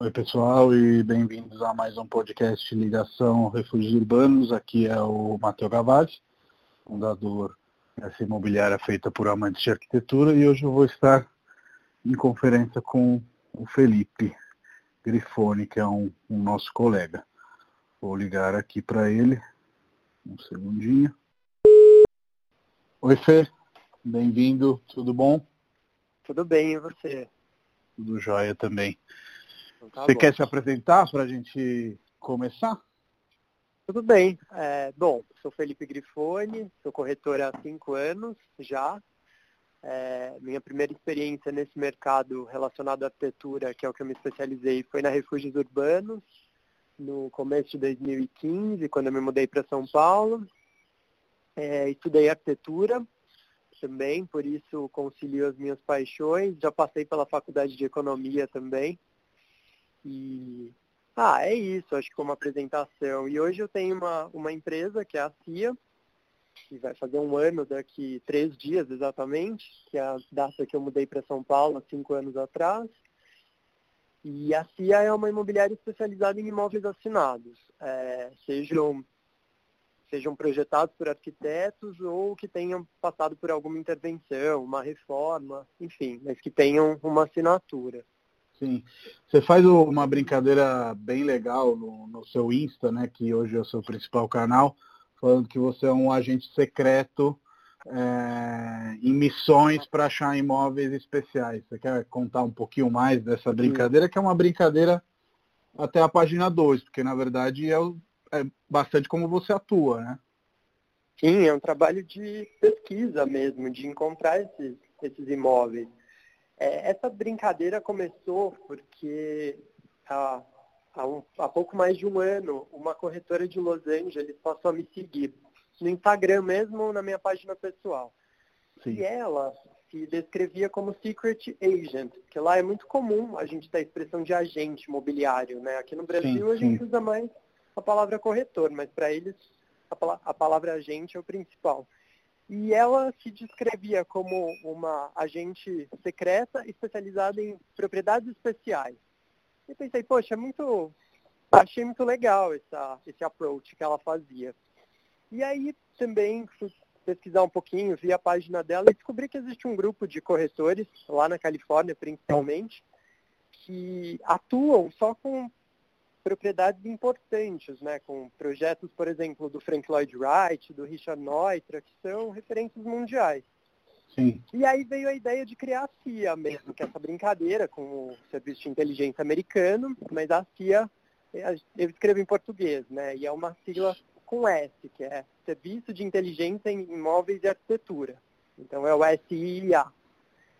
Oi, pessoal, e bem-vindos a mais um podcast Ligação Refúgios Urbanos. Aqui é o Matheus Gavazzi, fundador dessa imobiliária feita por amantes de arquitetura, e hoje eu vou estar em conferência com o Felipe Grifone, que é um, um nosso colega. Vou ligar aqui para ele, um segundinho. Oi, Fê, bem-vindo, tudo bom? Tudo bem, e você? Tudo jóia também. Então tá Você bom. quer se apresentar para a gente começar? Tudo bem. É, bom, sou Felipe Grifone, sou corretor há cinco anos já. É, minha primeira experiência nesse mercado relacionado à arquitetura, que é o que eu me especializei, foi na Refúgios Urbanos, no começo de 2015, quando eu me mudei para São Paulo. É, estudei arquitetura também, por isso concilio as minhas paixões. Já passei pela faculdade de economia também. E ah, é isso, acho que como apresentação. E hoje eu tenho uma, uma empresa que é a CIA, que vai fazer um ano daqui três dias exatamente, que é a data que eu mudei para São Paulo há cinco anos atrás. E a CIA é uma imobiliária especializada em imóveis assinados, é, sejam, sejam projetados por arquitetos ou que tenham passado por alguma intervenção, uma reforma, enfim, mas que tenham uma assinatura. Sim. Você faz uma brincadeira bem legal no, no seu Insta, né? Que hoje é o seu principal canal, falando que você é um agente secreto é, em missões para achar imóveis especiais. Você quer contar um pouquinho mais dessa brincadeira, que é uma brincadeira até a página 2, porque na verdade é, o- é bastante como você atua, né? Sim, é um trabalho de pesquisa mesmo, de encontrar esses, esses imóveis. É, essa brincadeira começou porque há, há, um- há pouco mais de um ano, uma corretora de Los Angeles passou a me seguir no Instagram mesmo ou na minha página pessoal. Sim. E ela se descrevia como secret agent, que lá é muito comum a gente ter a expressão de agente imobiliário, né? Aqui no Brasil Sim, a gente sim. usa mais a palavra corretor, mas para eles a, pala- a palavra agente é o principal. E ela se descrevia como uma agente secreta especializada em propriedades especiais. E pensei, poxa, é muito, achei muito legal essa, esse approach que ela fazia. E aí também fui pesquisar um pouquinho, vi a página dela e descobri que existe um grupo de corretores, lá na Califórnia principalmente, que atuam só com propriedades importantes, né, com projetos, por exemplo, do Frank Lloyd Wright, do Richard Neutra, que são referências mundiais. Sim. E aí veio a ideia de criar a CIA mesmo, que é essa brincadeira com o Serviço de Inteligência americano, mas a CIA, eh, eu escrevo em português, né, e é uma sigla com S, que é Serviço de Inteligência em Imóveis e Arquitetura. Então é o SIA.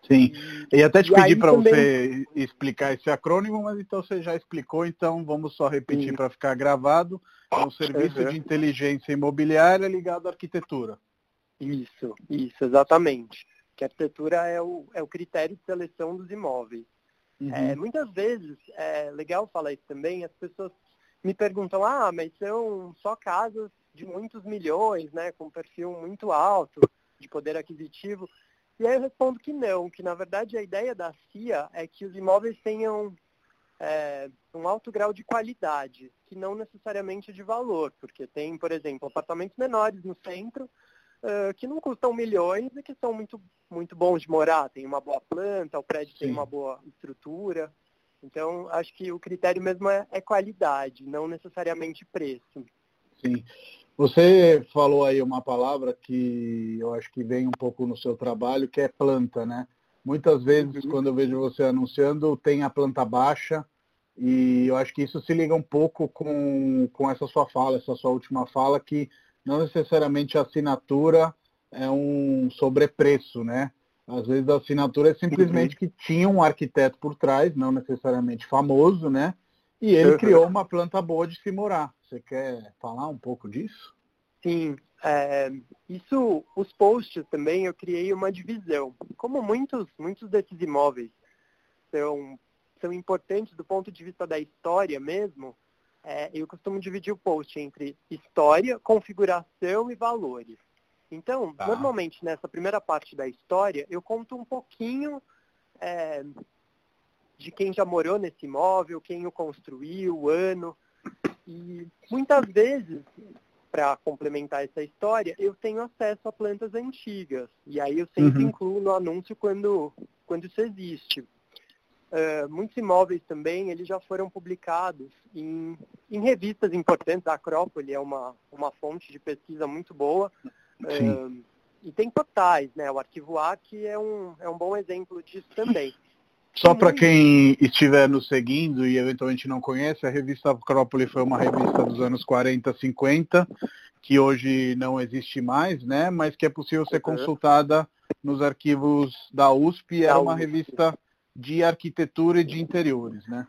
Sim. E até te E pedir aí para também- você explicar esse acrônimo, mas então você já explicou, então vamos só repetir para ficar gravado. É um serviço Uhum. de inteligência imobiliária ligado à arquitetura. Isso, isso, exatamente. Que a arquitetura é o, é o critério de seleção dos imóveis. Uhum. É, muitas vezes, é legal falar isso também, as pessoas me perguntam, ah, mas são só casas de muitos milhões, né, com perfil muito alto de poder aquisitivo. E aí eu respondo que não, que na verdade a ideia da CIA é que os imóveis tenham é, um alto grau de qualidade, que não necessariamente de valor, porque tem, por exemplo, apartamentos menores no centro eh, que não custam milhões e que são muito, muito bons de morar, tem uma boa planta, o prédio tem Sim. uma boa estrutura. Então, acho que o critério mesmo é, é qualidade, não necessariamente preço. Sim. Você falou aí uma palavra que eu acho que vem um pouco no seu trabalho, que é planta, né? Muitas vezes, Uhum. quando eu vejo você anunciando, tem a planta baixa, e eu acho que isso se liga um pouco com, com essa sua fala, essa sua última fala, que não necessariamente a assinatura é um sobrepreço, né? Às vezes a assinatura é simplesmente que tinha um arquiteto por trás, não necessariamente famoso, né? E ele criou uma planta boa de se morar. Você quer falar um pouco disso? Sim, é, isso, os posts também, eu criei uma divisão. Como muitos, muitos desses imóveis são, são importantes do ponto de vista da história mesmo, é, eu costumo dividir o post entre história, configuração e valores. Então, Tá. normalmente nessa primeira parte da história, eu conto um pouquinho é, de quem já morou nesse imóvel, quem o construiu, o ano. E muitas vezes, para complementar essa história, eu tenho acesso a plantas antigas. E aí eu sempre uhum. incluo no anúncio quando, quando isso existe. Uh, muitos imóveis também, eles já foram publicados em, em revistas importantes. A Acrópole é uma, uma fonte de pesquisa muito boa. Uh, e tem portais, né? O Arquivo A, que é um, é um bom exemplo disso também. Só para quem estiver nos seguindo e eventualmente não conhece, a revista Acrópole foi uma revista dos anos 40, 50, que hoje não existe mais, né? Mas que é possível ser consultada nos arquivos da USP. Era uma revista de arquitetura e de interiores, né?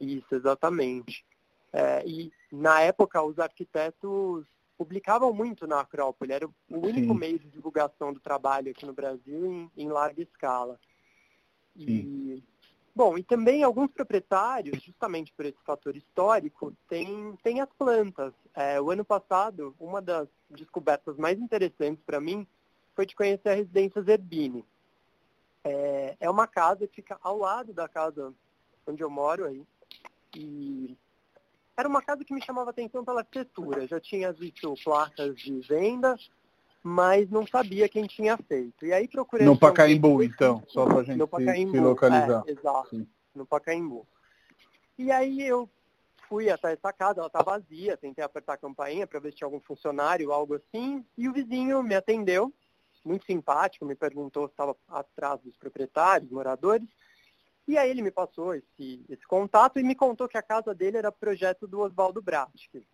Isso, exatamente. É, e na época os arquitetos publicavam muito na Acrópole, era o único Sim. meio de divulgação do trabalho aqui no Brasil em, em larga escala. E, bom, e também alguns proprietários, justamente por esse fator histórico, têm, têm as plantas. É, o ano passado, uma das descobertas mais interessantes para mim foi de conhecer a residência Zerbini. É, é uma casa que fica ao lado da casa onde eu moro aí. E era uma casa que me chamava atenção pela arquitetura. Já tinha visto placas de venda, mas não sabia quem tinha feito. E aí procurei... No Pacaembu, então, só para a gente no se, se localizar. É, exato, Sim. no Pacaembu. E aí eu fui até essa casa, ela está vazia, tentei apertar a campainha para ver se tinha algum funcionário, algo assim, e o vizinho me atendeu, muito simpático, me perguntou se estava atrás dos proprietários, moradores, e aí ele me passou esse, esse contato e me contou que a casa dele era projeto do Oswaldo Bratic. Que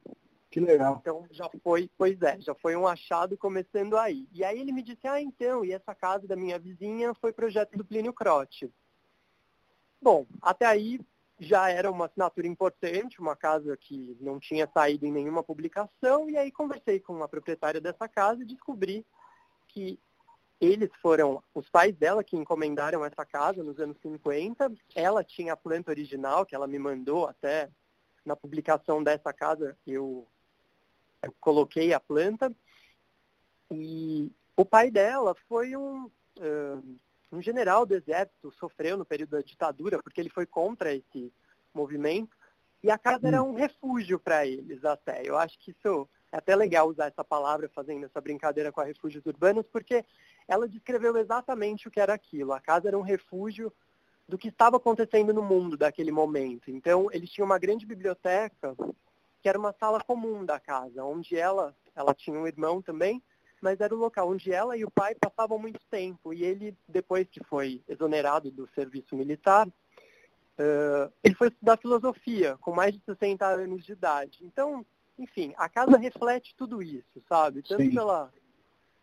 legal. Então já foi, pois é, já foi um achado começando aí. E aí ele me disse, ah, então, e essa casa da minha vizinha foi projeto do Plínio Croce. Bom, até aí já era uma assinatura importante, uma casa que não tinha saído em nenhuma publicação, e aí conversei com a proprietária dessa casa e descobri que eles foram os pais dela que encomendaram essa casa nos anos 50. Ela tinha a planta original que ela me mandou até na publicação dessa casa eu, coloquei a planta e o pai dela foi um, uh, um general do exército, sofreu no período da ditadura porque ele foi contra esse movimento e a casa era um refúgio para eles até. Eu acho que isso é até legal usar essa palavra fazendo essa brincadeira com a refúgios urbanos, porque ela descreveu exatamente o que era aquilo. A casa era um refúgio do que estava acontecendo no mundo daquele momento. Então, eles tinham uma grande biblioteca, que era uma sala comum da casa, onde ela, ela tinha um irmão também, mas era o local onde ela e o pai passavam muito tempo. E ele, depois que foi exonerado do serviço militar, uh, ele foi estudar filosofia, com mais de 60 anos de idade. Então, enfim, a casa reflete tudo isso, sabe? Tanto pela,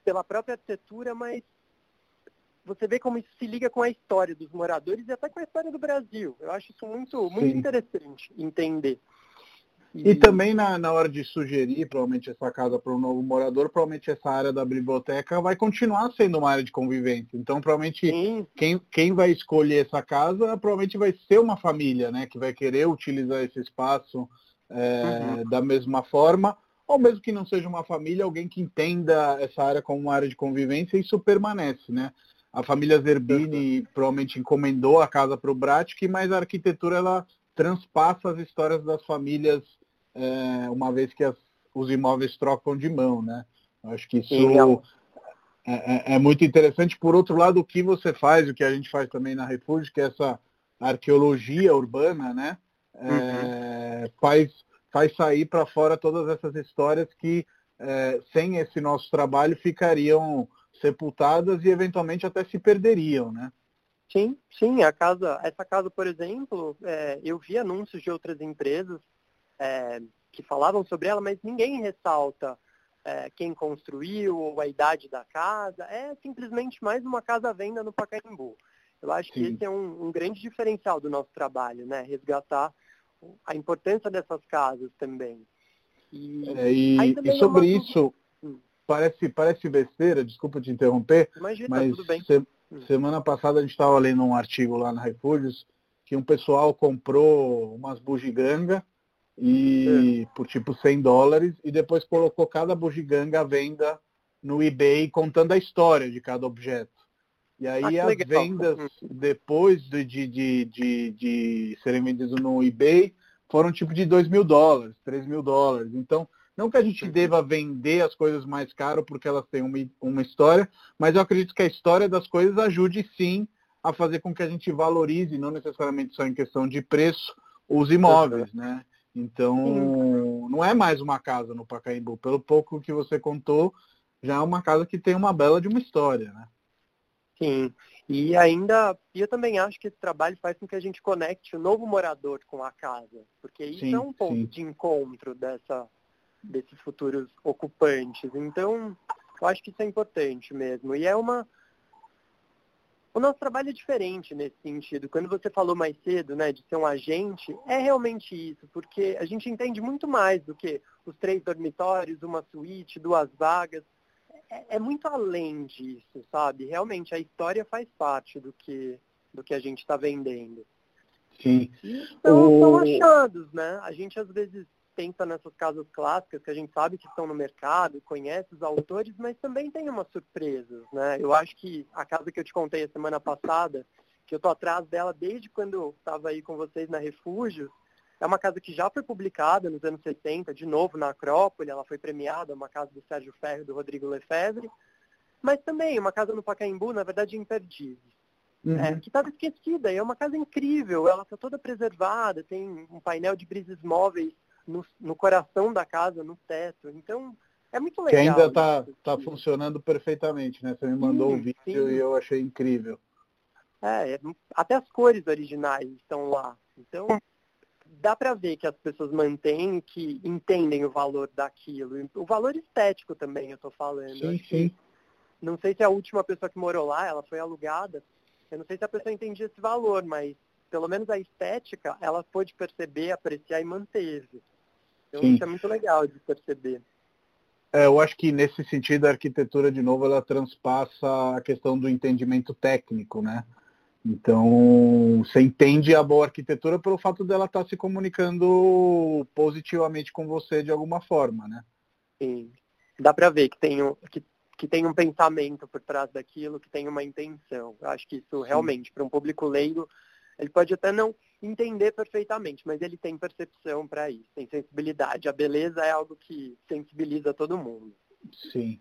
pela própria arquitetura, mas você vê como isso se liga com a história dos moradores e até com a história do Brasil. Eu acho isso muito, muito interessante entender. E, e também na, na hora de sugerir, provavelmente, essa casa para um novo morador, provavelmente essa área da biblioteca vai continuar sendo uma área de convivência. Então, provavelmente, quem, quem vai escolher essa casa, provavelmente vai ser uma família, né? Que vai querer utilizar esse espaço é, uhum. da mesma forma, ou mesmo que não seja uma família, alguém que entenda essa área como uma área de convivência, isso permanece, né? A família Zerbini uhum. provavelmente encomendou a casa para o Bratic, mas a arquitetura ela transpassa as histórias das famílias, é, uma vez que as, os imóveis trocam de mão, né? Eu acho que isso é, é, é, muito interessante. Por outro lado, o que você faz, o que a gente faz também na Refúgio, que é essa arqueologia urbana, né? É, uhum. faz, faz sair para fora todas essas histórias que, é, sem esse nosso trabalho, ficariam sepultadas e eventualmente até se perderiam, né? Sim, sim, a casa, essa casa, por exemplo, é, eu vi anúncios de outras empresas é, que falavam sobre ela, mas ninguém ressalta é, quem construiu ou a idade da casa. É simplesmente mais uma casa à venda no Pacaembu. Eu acho sim. que esse é um, um grande diferencial do nosso trabalho, né? Resgatar a importância dessas casas também. E, é, e, e é sobre isso, parece, parece besteira, desculpa te interromper, Imagina, mas se, hum. semana passada a gente estava lendo um artigo lá na Refúgios que um pessoal comprou umas bugiganga e é. por tipo 100 dólares e depois colocou cada bugiganga à venda no eBay contando a história de cada objeto. E aí ah, as legal. vendas, uhum. depois de, de, de, de, de serem vendidas no eBay, foram tipo de 2 mil dólares, 3 mil dólares. Então, não que a gente uhum. deva vender as coisas mais caro porque elas têm uma, uma história, mas eu acredito que a história das coisas ajude sim a fazer com que a gente valorize, não necessariamente só em questão de preço, os imóveis, uhum. né? Então, não é mais uma casa no Pacaembu. Pelo pouco que você contou, já é uma casa que tem uma bela de uma história, né? Sim. E ainda, eu também acho que esse trabalho faz com que a gente conecte o novo morador com a casa, porque isso sim, é um ponto sim. de encontro dessa, desses futuros ocupantes. Então, eu acho que isso é importante mesmo. E é uma. O nosso trabalho é diferente nesse sentido. Quando você falou mais cedo, né, de ser um agente, é realmente isso, porque a gente entende muito mais do que os três dormitórios, uma suíte, duas vagas é, é, muito além disso, sabe? Realmente a história faz parte do que, do que a gente está vendendo. Sim. Então, o... são achados, né? A gente às vezes pensa nessas casas clássicas que a gente sabe que estão no mercado, conhece os autores, mas também tem umas surpresas, né? Eu acho que a casa que eu te contei a semana passada, que eu tô atrás dela desde quando eu estava aí com vocês na Refúgio, é uma casa que já foi publicada nos anos 60, de novo na Acrópole, ela foi premiada, uma casa do Sérgio Ferro e do Rodrigo Lefebvre, mas também uma casa no Pacaembu, na verdade, imperdível. Uhum. É, que estava esquecida, é uma casa incrível, ela está toda preservada, tem um painel de brises móveis no, no coração da casa, no teto, então é muito legal. Que ainda está tá funcionando perfeitamente, né? Você me mandou o um vídeo sim. e eu achei incrível. É, até as cores originais estão lá. Então, dá para ver que as pessoas mantêm, que entendem o valor daquilo. O valor estético também, eu estou falando. Sim, sim. Não sei se a última pessoa que morou lá, ela foi alugada. Eu não sei se a pessoa entendia esse valor, mas pelo menos a estética, ela pôde perceber, apreciar e manteve. Então sim. isso é muito legal de perceber. É, eu acho que nesse sentido a arquitetura, de novo, ela transpassa a questão do entendimento técnico, né? Então, você entende a boa arquitetura pelo fato dela estar tá se comunicando positivamente com você de alguma forma, né? Sim. Dá para ver que tem, um, que, que tem um pensamento por trás daquilo, que tem uma intenção. Eu acho que isso realmente, para um público leigo, ele pode até não entender perfeitamente, mas ele tem percepção para isso, tem sensibilidade. A beleza é algo que sensibiliza todo mundo. Sim.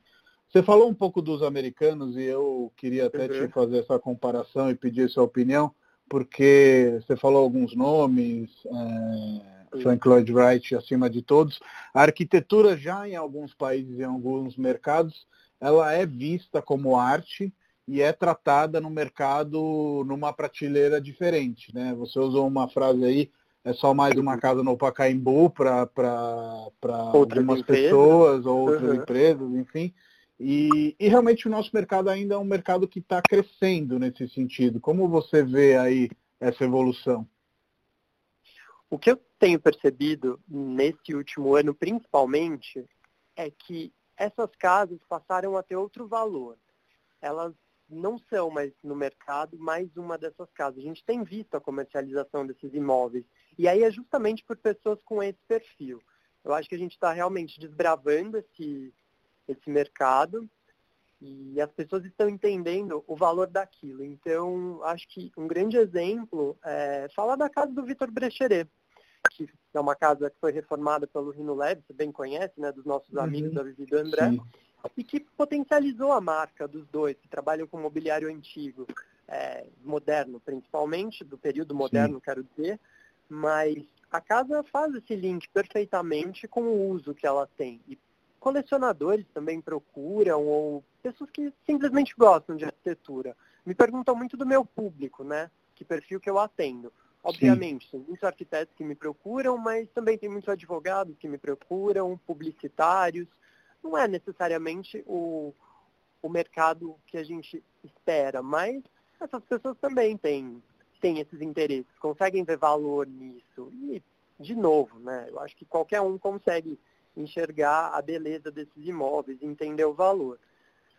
Você falou um pouco dos americanos e eu queria até uhum. te fazer essa comparação e pedir sua opinião, porque você falou alguns nomes, é, Frank Lloyd Wright acima de todos. A arquitetura já em alguns países, em alguns mercados, ela é vista como arte e é tratada no mercado numa prateleira diferente. Né? Você usou uma frase aí, é só mais uma casa no Pacaembu para algumas empresas. pessoas ou outras uhum. empresas, enfim. E, e, realmente o nosso mercado ainda é um mercado que está crescendo nesse sentido. Como você vê aí essa evolução? O que eu tenho percebido nesse último ano, principalmente, é que essas casas passaram a ter outro valor. Elas não são mais no mercado mais uma dessas casas. A gente tem visto a comercialização desses imóveis. E aí é justamente por pessoas com esse perfil. Eu acho que a gente está realmente desbravando esse, esse mercado e as pessoas estão entendendo o valor daquilo. Então, acho que um grande exemplo é falar da casa do Vitor Brecheret, que é uma casa que foi reformada pelo Rino Leve, você bem conhece, né, dos nossos uhum. amigos da Vivi do André, Sim. E que potencializou a marca dos dois, que trabalham com mobiliário antigo, é, moderno principalmente, do período moderno, Sim. quero dizer, mas a casa faz esse link perfeitamente com o uso que ela tem. E colecionadores também procuram, ou pessoas que simplesmente gostam de arquitetura. Me perguntam muito do meu público, né? Que perfil que eu atendo. Obviamente, Sim. tem muitos arquitetos que me procuram, mas também tem muitos advogados que me procuram, publicitários. Não é necessariamente o, o mercado que a gente espera, mas essas pessoas também têm, têm esses interesses, conseguem ver valor nisso. E, de novo, né, eu acho que qualquer um consegue enxergar a beleza desses imóveis, entender o valor.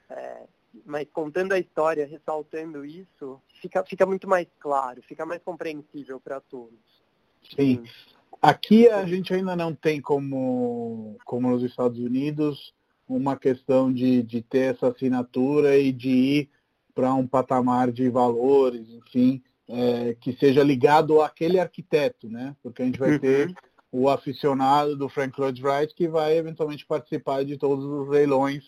É, mas contando a história, ressaltando isso, fica, fica muito mais claro, fica mais compreensível para todos. Sim. Aqui a gente ainda não tem como, como nos Estados Unidos, uma questão de, de ter essa assinatura e de ir para um patamar de valores, enfim, é, que seja ligado àquele arquiteto, né? Porque a gente vai uhum. ter o aficionado do Frank Lloyd Wright que vai eventualmente participar de todos os leilões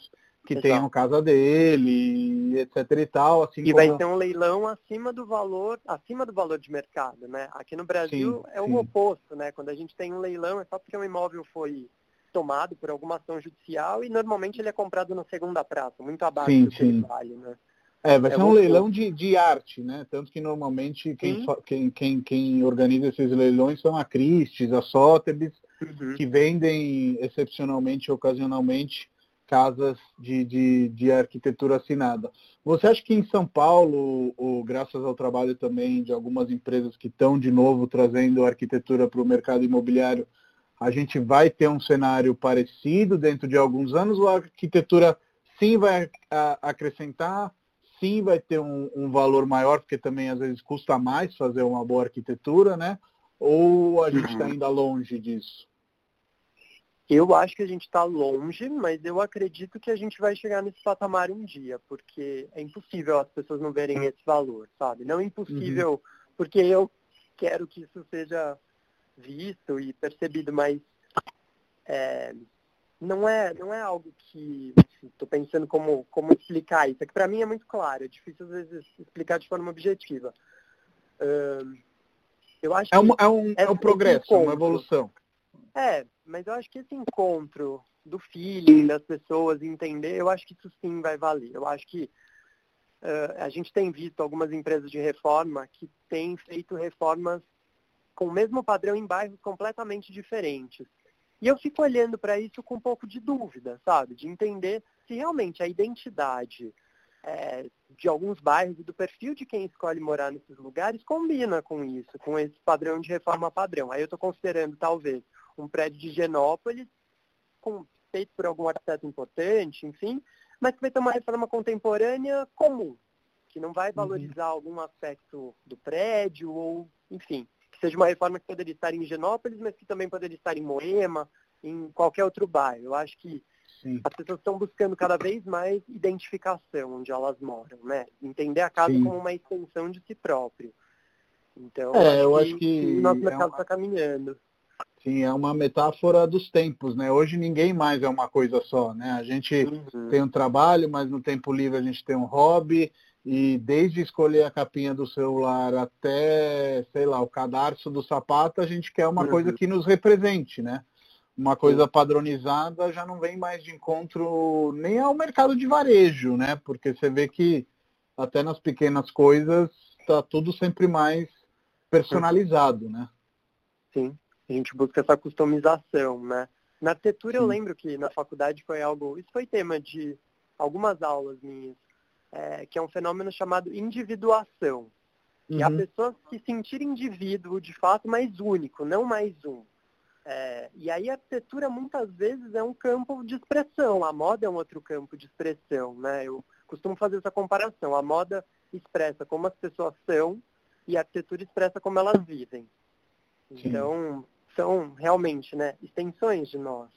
que Exato. tenham casa dele, etc e tal. Assim e como... vai ter um leilão acima do valor, acima do valor de mercado, né? Aqui no Brasil sim, é o oposto, né? Quando a gente tem um leilão é só porque um imóvel foi tomado por alguma ação judicial e normalmente ele é comprado na segunda praça, muito abaixo sim, do que sim. ele vale, né? É, vai é ser um leilão de, de arte, né? Tanto que normalmente quem, quem, quem, quem, organiza esses leilões são a Christie's, a Sotheby's, uhum. que vendem excepcionalmente, ocasionalmente, casas de, de, de, arquitetura assinada. Você acha que em São Paulo, ou, graças ao trabalho também de algumas empresas que estão de novo trazendo arquitetura para o mercado imobiliário, a gente vai ter um cenário parecido dentro de alguns anos, ou a arquitetura sim vai acrescentar, sim vai ter um, um valor maior, porque também às vezes custa mais fazer uma boa arquitetura, né? Ou a gente está uhum. ainda longe disso? Eu acho que a gente está longe, mas eu acredito que a gente vai chegar nesse patamar um dia, porque é impossível as pessoas não verem esse valor, sabe? Não é impossível uhum. porque eu quero que isso seja visto e percebido, mas é, não é não é algo que estou pensando como como explicar isso. É que para mim é muito claro, é difícil às vezes explicar de forma objetiva. eu acho é um, é um, é um progresso, é uma evolução. É, mas eu acho que esse encontro do feeling das pessoas, entender, eu acho que isso sim vai valer. Eu acho que uh, a gente tem visto algumas empresas de reforma que têm feito reformas com o mesmo padrão em bairros completamente diferentes. E eu fico olhando para isso com um pouco de dúvida, sabe? De entender se realmente a identidade é, de alguns bairros e do perfil de quem escolhe morar nesses lugares combina com isso, com esse padrão de reforma padrão. Aí eu estou considerando, talvez, um prédio de Genópolis, com, feito por algum arquiteto importante, enfim, mas que vai ter uma reforma contemporânea comum, que não vai valorizar uhum. algum aspecto do prédio, ou, enfim, que seja uma reforma que poderia estar em Genópolis, mas que também poderia estar em Moema, em qualquer outro bairro. Eu acho que Sim. as pessoas estão buscando cada vez mais identificação onde elas moram, né? Entender a casa Sim. como uma extensão de si próprio. Então, é, eu acho que, que o nosso mercado está é uma... caminhando. Sim, é uma metáfora dos tempos, né? Hoje ninguém mais é uma coisa só, né? A gente uhum. tem um trabalho, mas no tempo livre a gente tem um hobby e desde escolher a capinha do celular até, sei lá, o cadarço do sapato, a gente quer uma uhum. coisa que nos represente, né? Uma coisa padronizada já não vem mais de encontro nem ao mercado de varejo, né? Porque você vê que até nas pequenas coisas está tudo sempre mais personalizado, né? Sim a gente busca essa customização, né? Na arquitetura Sim. eu lembro que na faculdade foi algo, isso foi tema de algumas aulas minhas, é, que é um fenômeno chamado individuação. Uhum. E a pessoa se sentir indivíduo de fato mais único, não mais um. É, e aí a arquitetura muitas vezes é um campo de expressão, a moda é um outro campo de expressão, né? Eu costumo fazer essa comparação. A moda expressa como as pessoas são e a arquitetura expressa como elas vivem. Então, são realmente né, extensões de nós.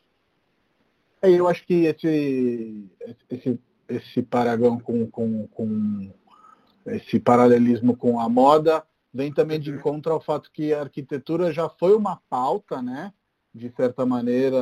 É, eu acho que esse, esse, esse paragão com, com, com esse paralelismo com a moda vem também de uhum. encontro ao fato que a arquitetura já foi uma pauta, né? De certa maneira,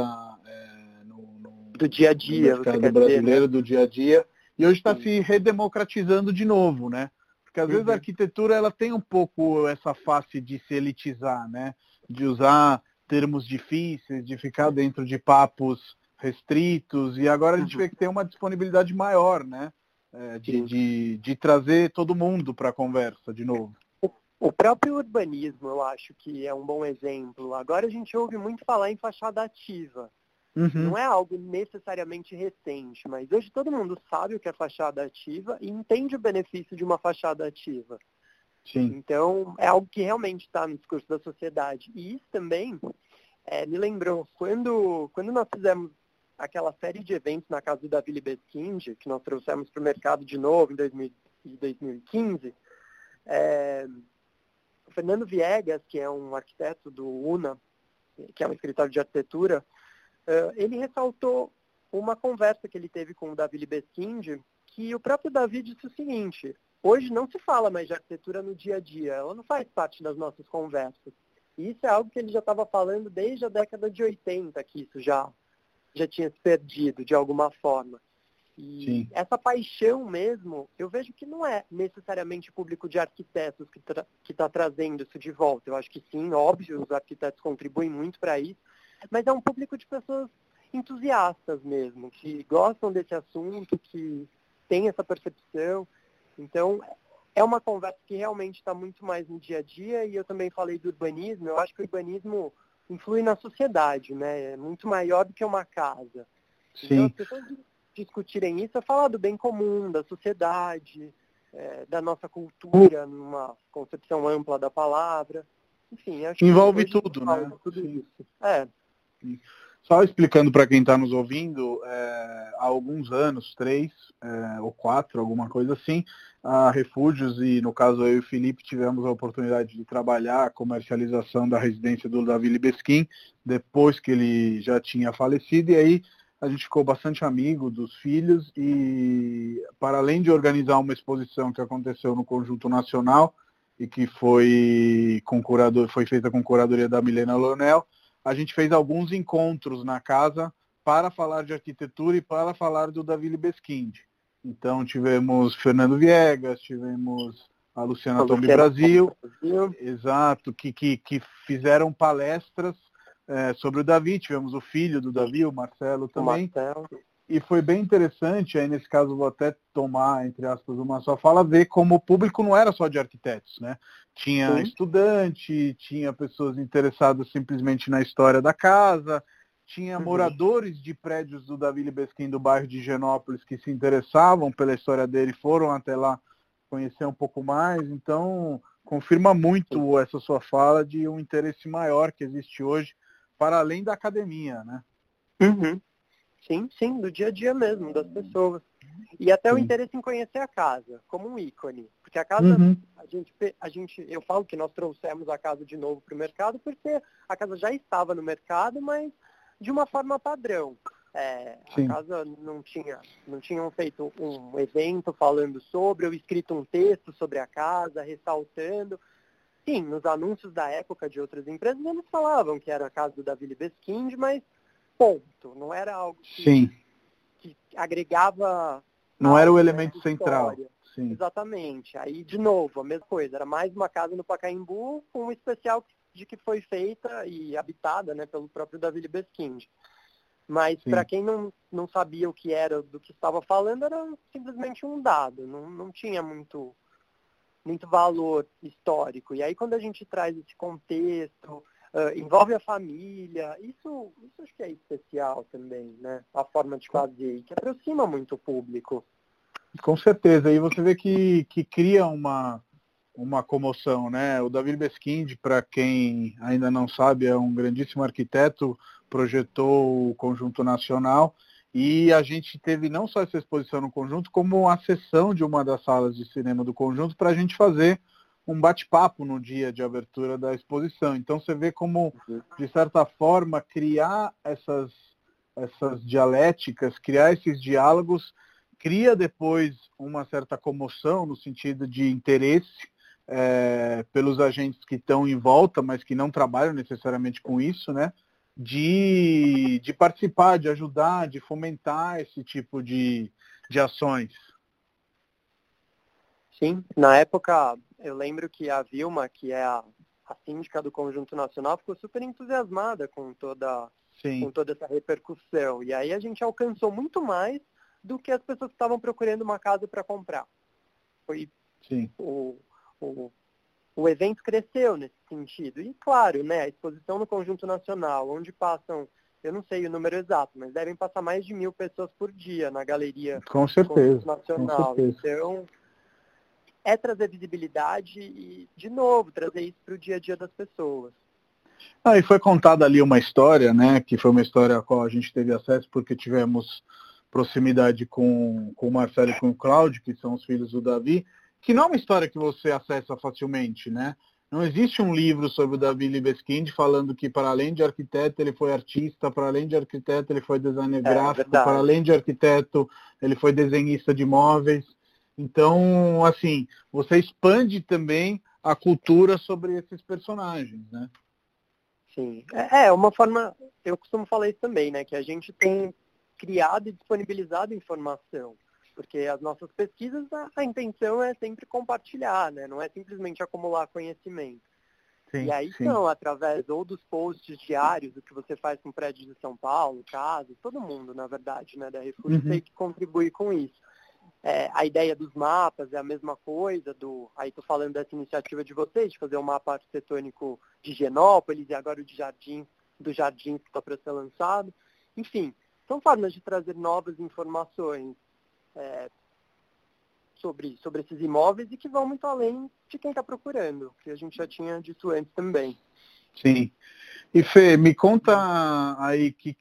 é, no, no, do dia a dia, no mercado brasileiro, dizer, né? do dia a dia, e hoje está se redemocratizando de novo, né? Porque às uhum. vezes a arquitetura ela tem um pouco essa face de se elitizar, né? De usar termos difíceis, de ficar dentro de papos restritos, e agora a gente uhum. vê que tem uma disponibilidade maior, né? É, de, de, de, trazer todo mundo para a conversa de novo. O próprio urbanismo, eu acho que é um bom exemplo. Agora a gente ouve muito falar em fachada ativa. Uhum. Não é algo necessariamente recente, mas hoje todo mundo sabe o que é fachada ativa e entende o benefício de uma fachada ativa. Sim. Então, é algo que realmente está no discurso da sociedade. E isso também é, me lembrou, quando, quando nós fizemos aquela série de eventos na casa do Davi Libeskind, que nós trouxemos para o mercado de novo em 2000, 2015, é, o Fernando Viegas, que é um arquiteto do UNA, que é um escritório de arquitetura, é, ele ressaltou uma conversa que ele teve com o Davi Libeskind, que o próprio Davi disse o seguinte, hoje não se fala mais de arquitetura no dia a dia, ela não faz parte das nossas conversas. E isso é algo que ele já estava falando desde a década de 80, que isso já, já tinha se perdido de alguma forma. E Sim. essa paixão mesmo, eu vejo que não é necessariamente o público de arquitetos que está que tá trazendo isso de volta. Eu acho que sim, óbvio, os arquitetos contribuem muito para isso, mas é um público de pessoas entusiastas mesmo, que gostam desse assunto, que têm essa percepção. Então, é uma conversa que realmente está muito mais no dia a dia, e eu também falei do urbanismo, eu acho que o urbanismo influi na sociedade, né? É muito maior do que uma casa. Sim. Então, as pessoas discutirem isso é falar do bem comum, da sociedade, é, da nossa cultura, numa concepção ampla da palavra. Enfim, acho Envolve tudo, né? Tudo isso. É. Só explicando para quem está nos ouvindo, é, há alguns anos, três é, ou quatro, alguma coisa assim, a Refúgios e, no caso, eu e o Felipe tivemos a oportunidade de trabalhar a comercialização da residência do Davi Libesquim, depois que ele já tinha falecido, e aí a gente ficou bastante amigo dos filhos e, para além de organizar uma exposição que aconteceu no Conjunto Nacional e que foi, com curador, foi feita com curadoria da Milena Lonel, a gente fez alguns encontros na casa para falar de arquitetura e para falar do Davi Libeskind. Então tivemos Fernando Viegas, tivemos a Luciana Tombi Brasil, Brasil, exato, que, que, que fizeram palestras é, sobre o Davi, tivemos o filho do Davi, o Marcelo também. O Marcelo. E foi bem interessante, aí nesse caso vou até tomar, entre aspas, uma só fala, ver como o público não era só de arquitetos, né? Tinha Sim. estudante, tinha pessoas interessadas simplesmente na história da casa, tinha uhum. moradores de prédios do Davi Libesquim do bairro de Genópolis que se interessavam pela história dele, foram até lá conhecer um pouco mais, então confirma muito essa sua fala de um interesse maior que existe hoje para além da academia, né? Uhum. Sim, sim, do dia a dia mesmo, das pessoas. E até o interesse em conhecer a casa, como um ícone. Porque a casa, uhum. a, gente, a gente, eu falo que nós trouxemos a casa de novo para o mercado, porque a casa já estava no mercado, mas de uma forma padrão. É, a casa não tinha, não tinham feito um evento falando sobre, ou escrito um texto sobre a casa, ressaltando. Sim, nos anúncios da época de outras empresas, eles falavam que era a casa do Davi Beskind, mas ponto. Não era algo que, Sim. que agregava. Não era o elemento central. Sim. Exatamente. Aí, de novo, a mesma coisa. Era mais uma casa no Pacaembu com um especial de que foi feita e habitada né, pelo próprio Davi Beskind. Mas para quem não, não sabia o que era do que estava falando, era simplesmente um dado. Não, não tinha muito muito valor histórico. E aí quando a gente traz esse contexto, uh, envolve a família, isso, isso acho que é especial também, né? A forma de fazer, que aproxima muito o público. Com certeza. E você vê que, que cria uma, uma comoção, né? O David Beskind, para quem ainda não sabe, é um grandíssimo arquiteto, projetou o Conjunto Nacional e a gente teve não só essa exposição no conjunto, como a sessão de uma das salas de cinema do conjunto para a gente fazer um bate-papo no dia de abertura da exposição. Então você vê como, de certa forma, criar essas, essas dialéticas, criar esses diálogos, cria depois uma certa comoção no sentido de interesse é, pelos agentes que estão em volta, mas que não trabalham necessariamente com isso, né? de, de participar, de ajudar, de fomentar esse tipo de, de ações. Sim, na época eu lembro que a Vilma, que é a, a síndica do Conjunto Nacional, ficou super entusiasmada com toda, Sim. com toda essa repercussão. E aí a gente alcançou muito mais do que as pessoas que estavam procurando uma casa para comprar. Foi Sim. O, o, o evento cresceu nesse sentido. E claro, né, a exposição no Conjunto Nacional, onde passam, eu não sei o número exato, mas devem passar mais de mil pessoas por dia na galeria com certeza, Nacional. Com certeza. Então, é trazer visibilidade e, de novo, trazer isso para o dia a dia das pessoas. Ah, e foi contada ali uma história, né, que foi uma história a qual a gente teve acesso porque tivemos proximidade com, com o Marcelo e com o Cláudio, que são os filhos do Davi, que não é uma história que você acessa facilmente, né? Não existe um livro sobre o Davi Libeskind falando que, para além de arquiteto, ele foi artista, para além de arquiteto, ele foi designer é, gráfico, verdade. para além de arquiteto, ele foi desenhista de móveis. Então, assim, você expande também a cultura sobre esses personagens, né? Sim. É, é uma forma, eu costumo falar isso também, né? Que a gente tem criado e disponibilizado informação. Porque as nossas pesquisas, a, a intenção é sempre compartilhar, né? Não é simplesmente acumular conhecimento. Sim, e aí sim. são, através ou dos posts diários, o que você faz com o prédio de São Paulo, casas, todo mundo, na verdade, né, da Refúgio, uhum. tem que contribuir com isso. É, a ideia dos mapas é a mesma coisa, do, aí estou falando dessa iniciativa de vocês, de fazer um mapa arquitetônico de Genópolis e agora o de Jardim, do Jardim que está para ser lançado. Enfim, são formas de trazer novas informações é, sobre, sobre esses imóveis e que vão muito além de quem está procurando, que a gente já tinha dito antes também. Sim. E Fê, me conta aí o que,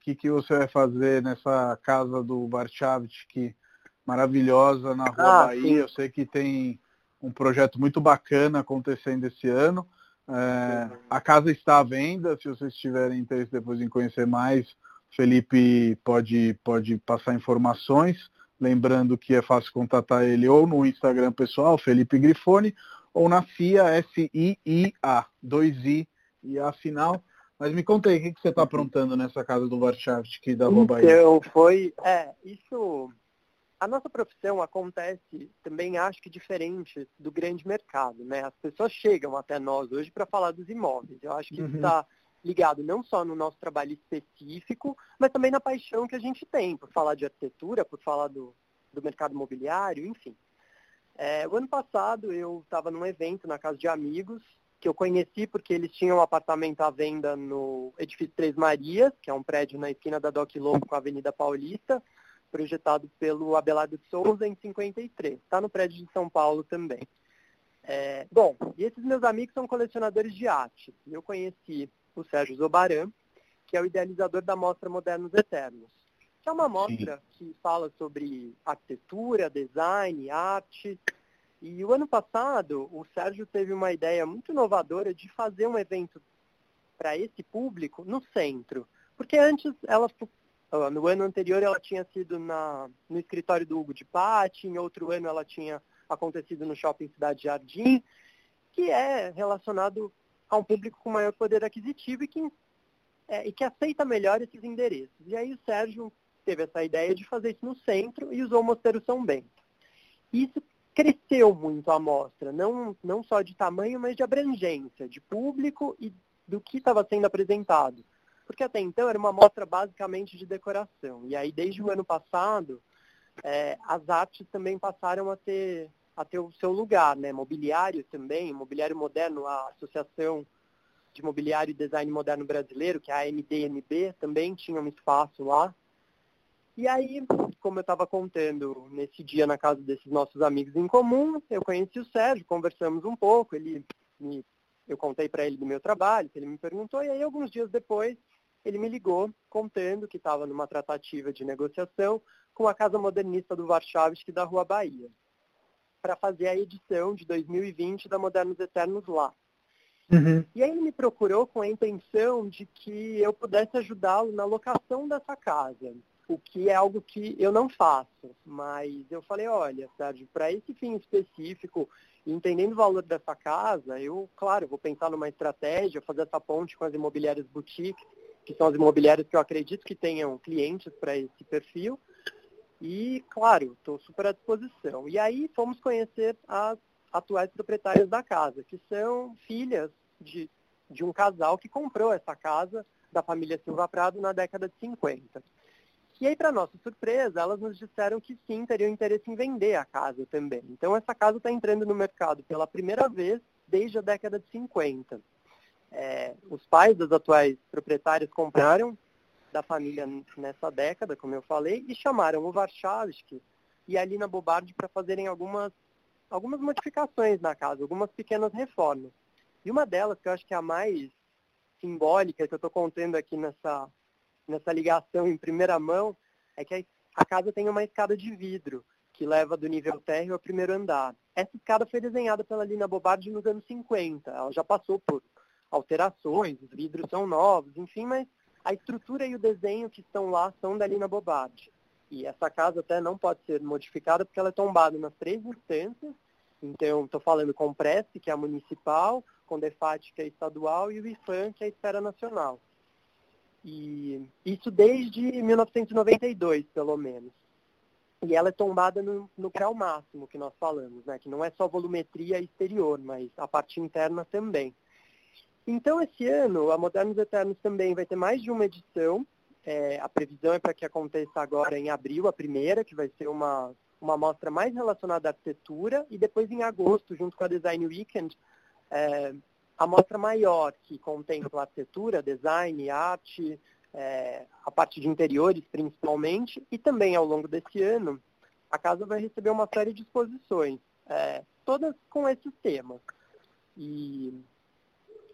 que, que, você vai fazer nessa casa do Barchavit, que maravilhosa na Rua ah, Bahia. Sim. Eu sei que tem um projeto muito bacana acontecendo esse ano. É, a casa está à venda, se vocês tiverem interesse depois em conhecer mais, Felipe pode, pode passar informações. Lembrando que é fácil contatar ele ou no Instagram pessoal, Felipe Grifone, ou na FIA, S-I-I-A, 2I e A final. Mas me conta aí, o que, que você está aprontando nessa casa do Warcraft aqui da Rua Bahia? Então, foi, é, isso a nossa profissão acontece também, acho que diferente do grande mercado, né? As pessoas chegam até nós hoje para falar dos imóveis. Eu acho que uhum. isso está ligado não só no nosso trabalho específico, mas também na paixão que a gente tem por falar de arquitetura, por falar do, do mercado imobiliário, enfim. É, o ano passado eu estava num evento na casa de amigos que eu conheci porque eles tinham um apartamento à venda no edifício Três Marias, que é um prédio na esquina da Doc Lobo com a Avenida Paulista projetado pelo Abelardo de Souza em 53. Está no prédio de São Paulo também. É, bom, e esses meus amigos são colecionadores de arte. Eu conheci o Sérgio Zobaran, que é o idealizador da Mostra Modernos Eternos, que é uma mostra Sim. que fala sobre arquitetura, design, arte. E o ano passado, o Sérgio teve uma ideia muito inovadora de fazer um evento para esse público no centro. Porque antes ela no ano anterior ela tinha sido na, no escritório do Hugo de Patti, em outro ano ela tinha acontecido no Shopping Cidade Jardim, que é relacionado a um público com maior poder aquisitivo e que, é, e que aceita melhor esses endereços. E aí o Sérgio teve essa ideia de fazer isso no centro e usou o Mosteiro São Bento. Isso cresceu muito a amostra, não, não só de tamanho, mas de abrangência, de público e do que estava sendo apresentado porque até então era uma amostra basicamente de decoração. E aí, desde o ano passado, é, as artes também passaram a ter, a ter o seu lugar, né? Mobiliário também, mobiliário moderno, a Associação de Mobiliário e Design Moderno Brasileiro, que é a AMDMB, também tinha um espaço lá. E aí, como eu estava contando nesse dia na casa desses nossos amigos em comum, eu conheci o Sérgio, conversamos um pouco, ele me, eu contei para ele do meu trabalho, ele me perguntou, e aí alguns dias depois ele me ligou contando que estava numa tratativa de negociação com a Casa Modernista do Warszawski da Rua Bahia, para fazer a edição de 2020 da Modernos Eternos lá. Uhum. E aí ele me procurou com a intenção de que eu pudesse ajudá-lo na locação dessa casa, o que é algo que eu não faço. Mas eu falei, olha, Sérgio, para esse fim específico, entendendo o valor dessa casa, eu, claro, vou pensar numa estratégia, fazer essa ponte com as imobiliárias boutiques que são as imobiliárias que eu acredito que tenham clientes para esse perfil. E, claro, estou super à disposição. E aí fomos conhecer as atuais proprietárias da casa, que são filhas de, de um casal que comprou essa casa da família Silva Prado na década de 50. E aí, para nossa surpresa, elas nos disseram que sim, teriam interesse em vender a casa também. Então, essa casa está entrando no mercado pela primeira vez desde a década de 50. É, os pais das atuais proprietários compraram da família nessa década, como eu falei, e chamaram o Warszawski e a Lina Bobardi para fazerem algumas, algumas modificações na casa, algumas pequenas reformas. E uma delas, que eu acho que é a mais simbólica, que eu estou contando aqui nessa, nessa ligação em primeira mão, é que a casa tem uma escada de vidro, que leva do nível térreo ao primeiro andar. Essa escada foi desenhada pela Lina Bobardi nos anos 50. Ela já passou por alterações, os vidros são novos, enfim, mas a estrutura e o desenho que estão lá são da Lina Bobardi. E essa casa até não pode ser modificada porque ela é tombada nas três instâncias. Então, estou falando com o Preste, que é a municipal, com o DEFAT, que é estadual, e o IFAM, que é a esfera nacional. E isso desde 1992, pelo menos. E ela é tombada no, no grau máximo que nós falamos, né? que não é só volumetria exterior, mas a parte interna também. Então, esse ano, a Modernos Eternos também vai ter mais de uma edição. É, a previsão é para que aconteça agora em abril, a primeira, que vai ser uma, uma mostra mais relacionada à arquitetura, e depois em agosto, junto com a Design Weekend, é, a mostra maior, que contempla arquitetura, design, arte, é, a parte de interiores principalmente, e também ao longo desse ano, a casa vai receber uma série de exposições, é, todas com esses temas. E,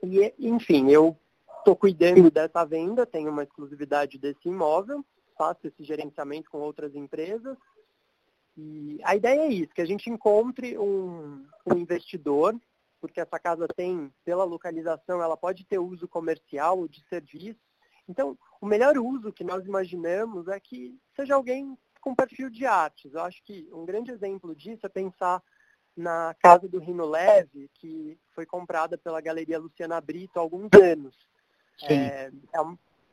e enfim, eu estou cuidando dessa venda, tenho uma exclusividade desse imóvel, faço esse gerenciamento com outras empresas, e a ideia é isso, que a gente encontre um, um investidor porque essa casa tem, pela localização, ela pode ter uso comercial ou de serviço. Então, o melhor uso que nós imaginamos é que seja alguém com perfil de artes. Eu acho que um grande exemplo disso é pensar na casa do Rino Leve, que foi comprada pela Galeria Luciana Brito há alguns anos. É, é,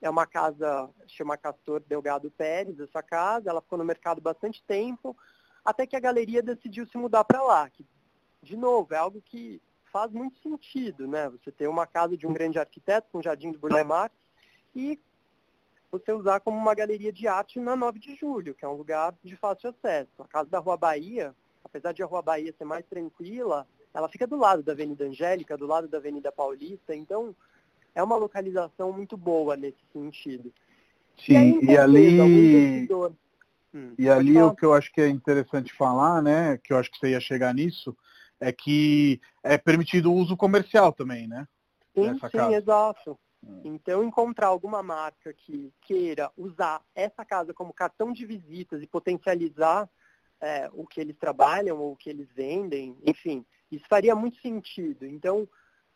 é, uma casa, chama Castor Delgado Pérez, essa casa, ela ficou no mercado bastante tempo, até que a galeria decidiu se mudar para lá. Que, de novo, é algo que faz muito sentido, né? Você ter uma casa de um grande arquiteto, com um jardim do Burle Marx, e você usar como uma galeria de arte na 9 de julho, que é um lugar de fácil acesso. A casa da Rua Bahia, apesar de a Rua Bahia ser mais tranquila, ela fica do lado da Avenida Angélica, do lado da Avenida Paulista, então é uma localização muito boa nesse sentido. Sim, e, aí, e ali, hum, e ali o que eu acho que é interessante falar, né, que eu acho que você ia chegar nisso, é que é permitido o uso comercial também, né? Sim, sim, casa. exato. Hum. Então, encontrar alguma marca que queira usar essa casa como cartão de visitas e potencializar é, o que eles trabalham ou o que eles vendem, enfim, isso faria muito sentido. Então,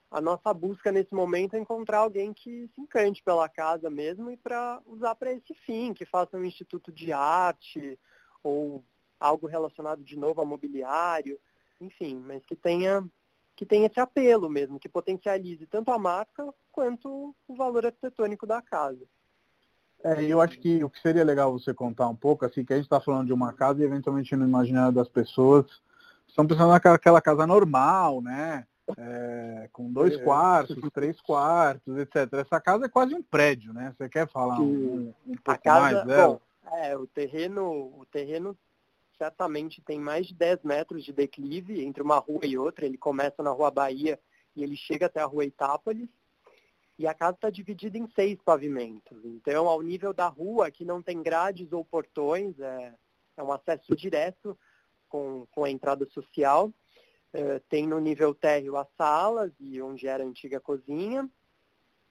a nossa busca nesse momento é encontrar alguém que se encante pela casa mesmo e para usar para esse fim, que faça um instituto de arte ou algo relacionado de novo a mobiliário enfim, mas que tenha que tenha esse apelo mesmo, que potencialize tanto a marca quanto o valor arquitetônico da casa. É, eu acho que o que seria legal você contar um pouco, assim, que a gente está falando de uma casa e eventualmente no imaginário das pessoas estão pensando naquela casa normal, né? É, com dois é. quartos, três quartos, etc. Essa casa é quase um prédio, né? Você quer falar um, um pouco casa, mais dela? Bom, é, o terreno, o terreno certamente tem mais de 10 metros de declive entre uma rua e outra. Ele começa na Rua Bahia e ele chega até a Rua Itápolis. E a casa está dividida em seis pavimentos. Então, ao nível da rua, que não tem grades ou portões, é, é um acesso direto com, com a entrada social. É, tem no nível térreo as salas, e onde era a antiga cozinha.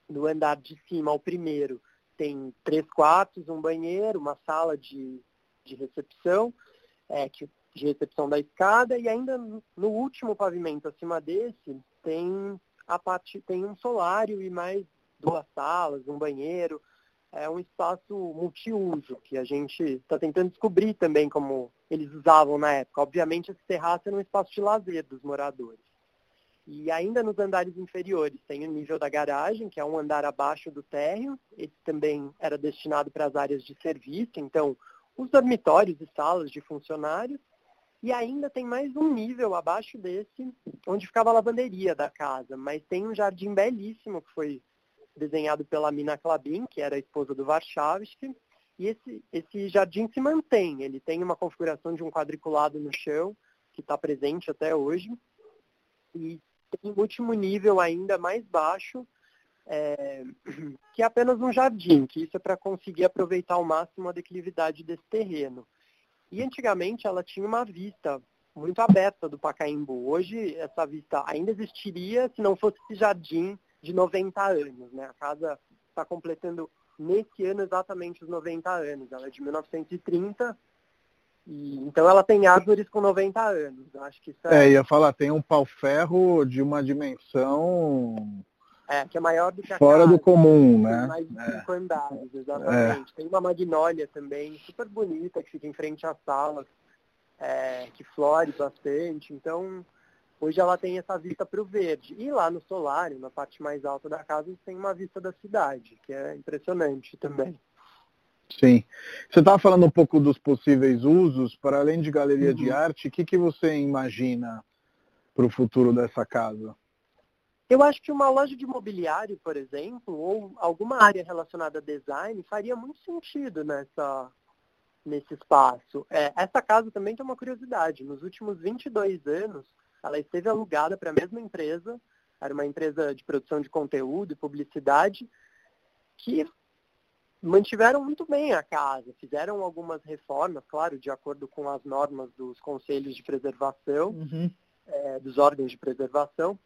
No andar de cima, ao primeiro, tem três quartos, um banheiro, uma sala de, de recepção é, de recepção da escada e ainda no último pavimento acima desse tem a parte tem um solário e mais duas salas, um banheiro, é um espaço multiuso que a gente está tentando descobrir também como eles usavam na época. Obviamente esse terraço era um espaço de lazer dos moradores. E ainda nos andares inferiores tem o nível da garagem, que é um andar abaixo do térreo. Esse também era destinado para as áreas de serviço, então os dormitórios e salas de funcionários, e ainda tem mais um nível abaixo desse, onde ficava a lavanderia da casa, mas tem um jardim belíssimo que foi desenhado pela Mina Klabin, que era a esposa do Warszawski, e esse, esse jardim se mantém, ele tem uma configuração de um quadriculado no chão, que está presente até hoje, e tem um último nível ainda mais baixo, é, que é apenas um jardim, que isso é para conseguir aproveitar ao máximo a declividade desse terreno. E antigamente ela tinha uma vista muito aberta do Pacaembu. Hoje essa vista ainda existiria se não fosse esse jardim de 90 anos. Né? A casa está completando nesse ano exatamente os 90 anos. Ela é de 1930 E, então ela tem árvores com 90 anos. Acho que é... é, ia falar, tem um pau-ferro de uma dimensão é, que é maior do que a Fora casa, do comum, né? Mais de cinco é. andares, exatamente. É. Tem uma magnólia também, super bonita, que fica em frente à sala, é, que flore bastante. Então, hoje ela tem essa vista para o verde. E lá no solário, na parte mais alta da casa, tem uma vista da cidade, que é impressionante também. Sim. Você estava falando um pouco dos possíveis usos, para além de galeria uhum. de arte, o que, que você imagina para o futuro dessa casa? Eu acho que uma loja de mobiliário, por exemplo, ou alguma área relacionada a design, faria muito sentido nessa, nesse espaço. É, essa casa também tem uma curiosidade. Nos últimos 22 anos, ela esteve alugada para a mesma empresa, era uma empresa de produção de conteúdo e publicidade, que mantiveram muito bem a casa, fizeram algumas reformas, claro, de acordo com as normas dos conselhos de preservação, uhum. é, dos órgãos de preservação,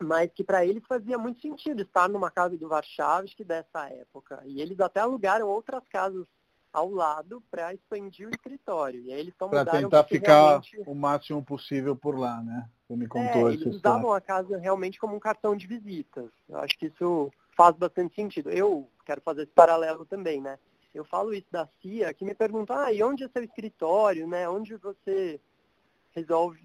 mas que para eles fazia muito sentido estar numa casa do Varchavski dessa época. E eles até alugaram outras casas ao lado para expandir o escritório. E aí eles estão Para tentar ficar realmente... o máximo possível por lá, né? Você me contou é, eles usavam a casa realmente como um cartão de visitas. Eu acho que isso faz bastante sentido. Eu quero fazer esse paralelo também, né? Eu falo isso da CIA, que me pergunta, ah, e onde é seu escritório, né? Onde você resolve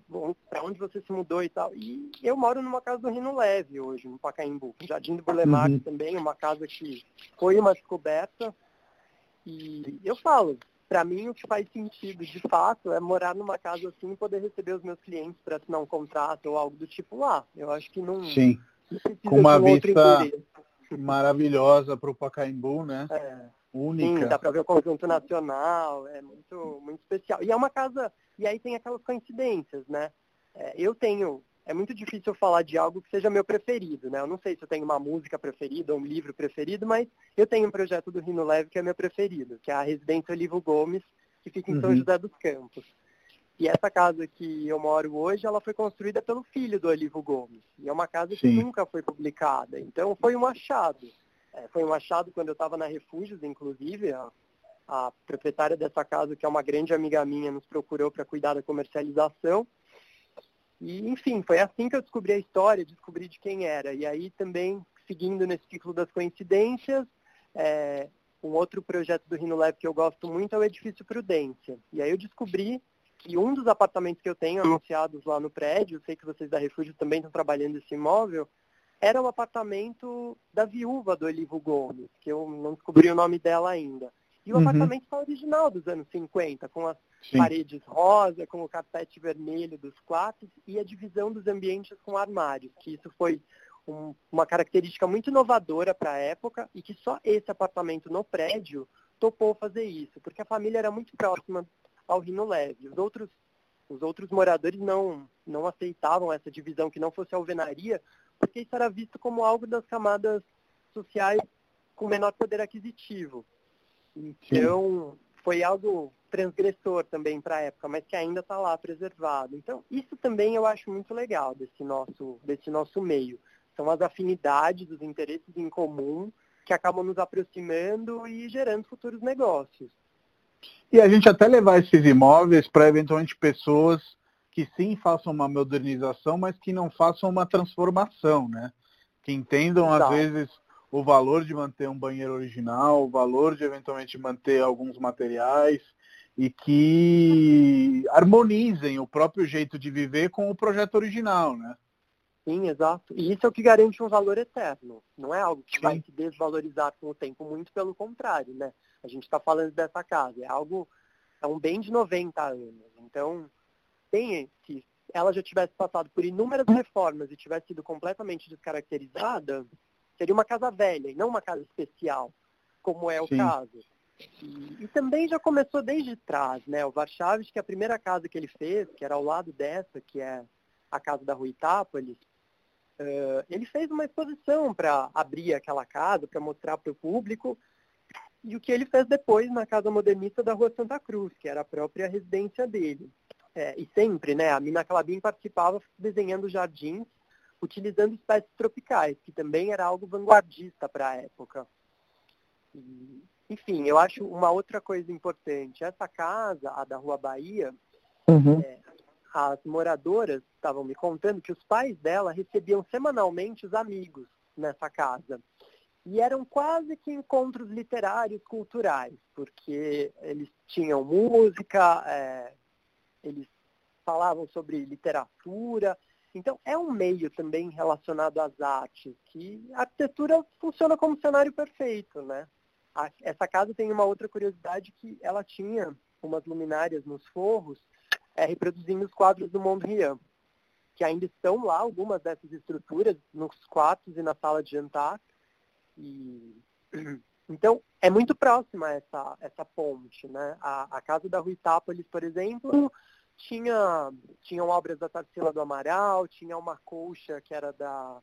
para onde você se mudou e tal. E eu moro numa casa do Rino Leve hoje, no Pacaembu. Jardim do Bulemar uhum. também, uma casa que foi uma descoberta. E eu falo, para mim o que faz sentido de fato é morar numa casa assim e poder receber os meus clientes para assinar um contrato ou algo do tipo lá. Eu acho que não. Sim. Com uma vista maravilhosa para o Pacaembu, né? É. Única. Sim, dá para ver o conjunto nacional, é muito, muito especial. E é uma casa e aí tem aquelas coincidências, né? É, eu tenho, é muito difícil falar de algo que seja meu preferido, né? Eu não sei se eu tenho uma música preferida ou um livro preferido, mas eu tenho um projeto do Rino Leve que é meu preferido, que é a Residência Olivo Gomes, que fica em uhum. São José dos Campos. E essa casa que eu moro hoje, ela foi construída pelo filho do Olivo Gomes. E é uma casa Sim. que nunca foi publicada. Então foi um achado. É, foi um achado quando eu estava na Refúgios, inclusive, há a proprietária dessa casa, que é uma grande amiga minha, nos procurou para cuidar da comercialização. E, enfim, foi assim que eu descobri a história, descobri de quem era. E aí também, seguindo nesse ciclo das coincidências, é, um outro projeto do Rino Lab que eu gosto muito é o Edifício Prudência. E aí eu descobri que um dos apartamentos que eu tenho anunciados lá no prédio, sei que vocês da Refúgio também estão trabalhando esse imóvel, era o apartamento da viúva do Olivo Gomes, que eu não descobri o nome dela ainda. E o uhum. apartamento está original dos anos 50, com as Sim. paredes rosa, com o carpete vermelho dos quartos e a divisão dos ambientes com armários, que isso foi um, uma característica muito inovadora para a época e que só esse apartamento no prédio topou fazer isso, porque a família era muito próxima ao Rino Leve. Os outros, os outros moradores não, não aceitavam essa divisão que não fosse alvenaria, porque isso era visto como algo das camadas sociais com menor poder aquisitivo. Então, Sim. foi algo transgressor também para a época, mas que ainda está lá preservado. Então, isso também eu acho muito legal desse nosso, desse nosso meio. São as afinidades, os interesses em comum que acabam nos aproximando e gerando futuros negócios. E a gente até levar esses imóveis para eventualmente pessoas que sim façam uma modernização, mas que não façam uma transformação, né? Que entendam, Exato. às vezes, o valor de manter um banheiro original, o valor de eventualmente manter alguns materiais e que harmonizem o próprio jeito de viver com o projeto original, né? Sim, exato. E isso é o que garante um valor eterno. Não é algo que Sim. vai se desvalorizar com o tempo, muito pelo contrário, né? A gente está falando dessa casa, é algo, é um bem de 90 anos. Então, tem, se ela já tivesse passado por inúmeras reformas e tivesse sido completamente descaracterizada, Seria uma casa velha e não uma casa especial, como é o Sim. caso. E, e, também já começou desde trás, né? O Varchaves, que é a primeira casa que ele fez, que era ao lado dessa, que é a casa da Rua Itápolis, uh, ele fez uma exposição para abrir aquela casa, para mostrar para o público, e o que ele fez depois na Casa Modernista da Rua Santa Cruz, que era a própria residência dele. É, e sempre, né, a Mina Calabim participava desenhando jardins utilizando espécies tropicais, que também era algo vanguardista para a época. E, enfim, eu acho uma outra coisa importante. Essa casa, a da Rua Bahia, uhum. é, as moradoras estavam me contando que os pais dela recebiam semanalmente os amigos nessa casa. E eram quase que encontros literários, culturais, porque eles tinham música, é, eles falavam sobre literatura. Então, é um meio também relacionado às artes, que a arquitetura funciona como cenário perfeito, né? A, essa casa tem uma outra curiosidade que ela tinha umas luminárias nos forros é, reproduzindo os quadros do Mondrian, que ainda estão lá, algumas dessas estruturas, nos quartos e na sala de jantar. E, então, é muito próxima essa, essa ponte. Né? A, a casa da Rui Tápolis, por exemplo, tinha tinham obras da Tarsila do Amaral, tinha uma colcha que era da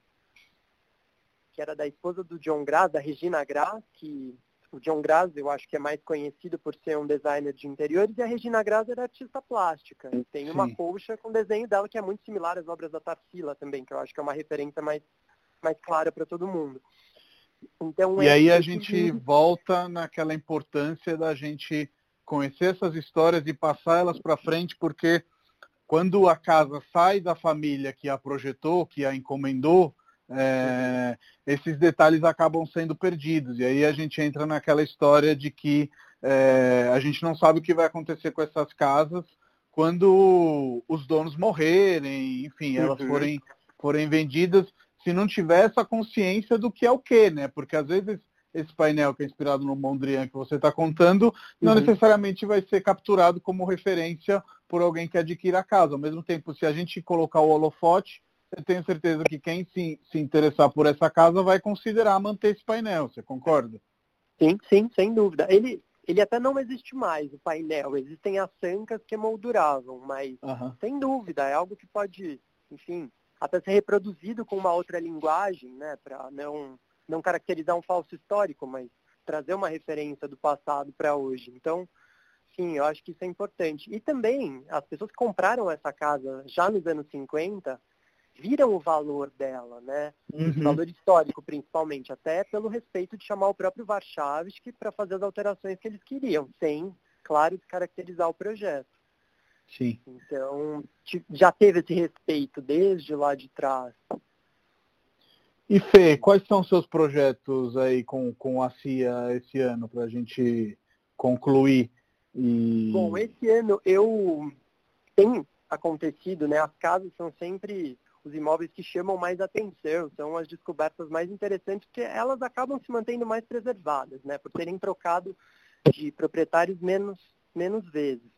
que era da esposa do John Grass, da Regina Grass, que o John Grass eu acho que é mais conhecido por ser um designer de interiores, e a Regina Grass era artista plástica. E tem Sim. uma colcha com desenho dela que é muito similar às obras da Tarsila também, que eu acho que é uma referência mais, mais clara para todo mundo. Então, e é aí a gente que... volta naquela importância da gente conhecer essas histórias e passar elas para frente, porque quando a casa sai da família que a projetou, que a encomendou, é, esses detalhes acabam sendo perdidos. E aí a gente entra naquela história de que é, a gente não sabe o que vai acontecer com essas casas quando os donos morrerem, enfim, elas uhum. forem, forem vendidas, se não tiver essa consciência do que é o que, né? Porque às vezes esse painel que é inspirado no Mondrian que você está contando, não uhum. necessariamente vai ser capturado como referência por alguém que adquira a casa. Ao mesmo tempo, se a gente colocar o holofote, eu tenho certeza que quem se, se interessar por essa casa vai considerar manter esse painel, você concorda? Sim, sim, sem dúvida. Ele, ele até não existe mais, o painel. Existem as sancas que molduravam, mas uhum. sem dúvida, é algo que pode, enfim, até ser reproduzido com uma outra linguagem, né, para não, não caracterizar um falso histórico, mas trazer uma referência do passado para hoje. Então, sim, eu acho que isso é importante. E também, as pessoas que compraram essa casa já nos anos 50, viram o valor dela, né? Uhum. O valor histórico, principalmente, até pelo respeito de chamar o próprio Warszawski para fazer as alterações que eles queriam, sem, claro, descaracterizar o projeto. Sim. Então, já teve esse respeito desde lá de trás. E Fê, quais são seus projetos aí com, com a CIA esse ano para a gente concluir? E... Bom, esse ano eu tem acontecido, né? As casas são sempre os imóveis que chamam mais atenção, são as descobertas mais interessantes, porque elas acabam se mantendo mais preservadas, né, por terem trocado de proprietários menos, menos vezes.